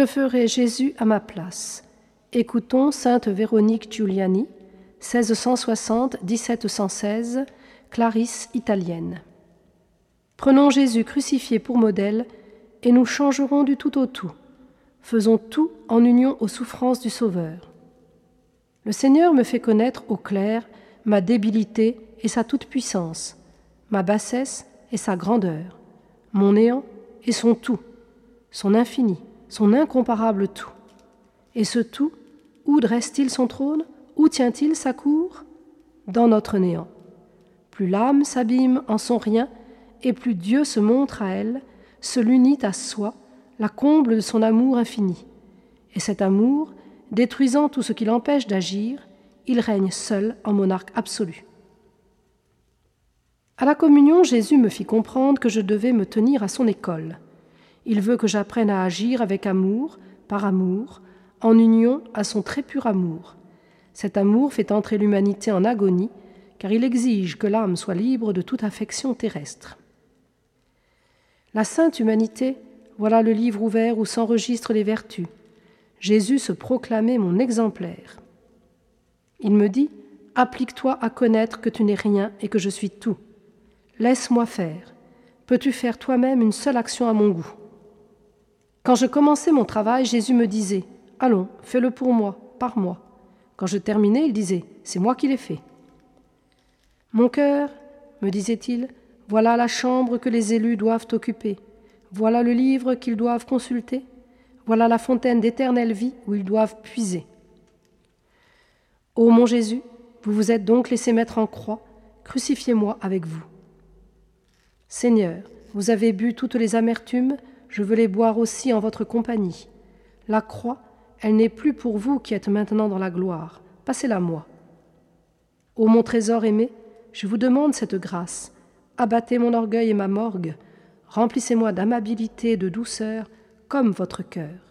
Que ferait Jésus à ma place? Écoutons sainte Véronique Giuliani, 1660-1716, Clarisse italienne. Prenons Jésus crucifié pour modèle et nous changerons du tout au tout. Faisons tout en union aux souffrances du Sauveur. Le Seigneur me fait connaître au clair ma débilité et sa toute-puissance, ma bassesse et sa grandeur, mon néant et son tout, son infini, son incomparable tout. Et ce tout, où dresse-t-il son trône? Où tient-il sa cour? Dans notre néant. Plus l'âme s'abîme en son rien, et plus Dieu se montre à elle, se l'unit à soi, la comble de son amour infini. Et cet amour, détruisant tout ce qui l'empêche d'agir, il règne seul en monarque absolu. À la communion, Jésus me fit comprendre que je devais me tenir à son école. Il veut que j'apprenne à agir avec amour, par amour, en union à son très pur amour. Cet amour fait entrer l'humanité en agonie, car il exige que l'âme soit libre de toute affection terrestre. La sainte humanité, voilà le livre ouvert où s'enregistrent les vertus. Jésus se proclamait mon exemplaire. Il me dit Applique-toi à connaître que tu n'es rien et que je suis tout. Laisse-moi faire. Peux-tu faire toi-même une seule action à mon goût? Quand je commençais mon travail, Jésus me disait Allons, fais-le pour moi, par moi. Quand je terminais, il disait C'est moi qui l'ai fait. Mon cœur, me disait-il, voilà la chambre que les élus doivent occuper. Voilà le livre qu'ils doivent consulter. Voilà la fontaine d'éternelle vie où ils doivent puiser. Ô mon Jésus, vous vous êtes donc laissé mettre en croix, crucifiez-moi avec vous. Seigneur, vous avez bu toutes les amertumes, je veux les boire aussi en votre compagnie. La croix, elle n'est plus pour vous qui êtes maintenant dans la gloire, passez-la moi. Ô mon trésor aimé, je vous demande cette grâce. Abattez mon orgueil et ma morgue, remplissez-moi d'amabilité et de douceur comme votre cœur.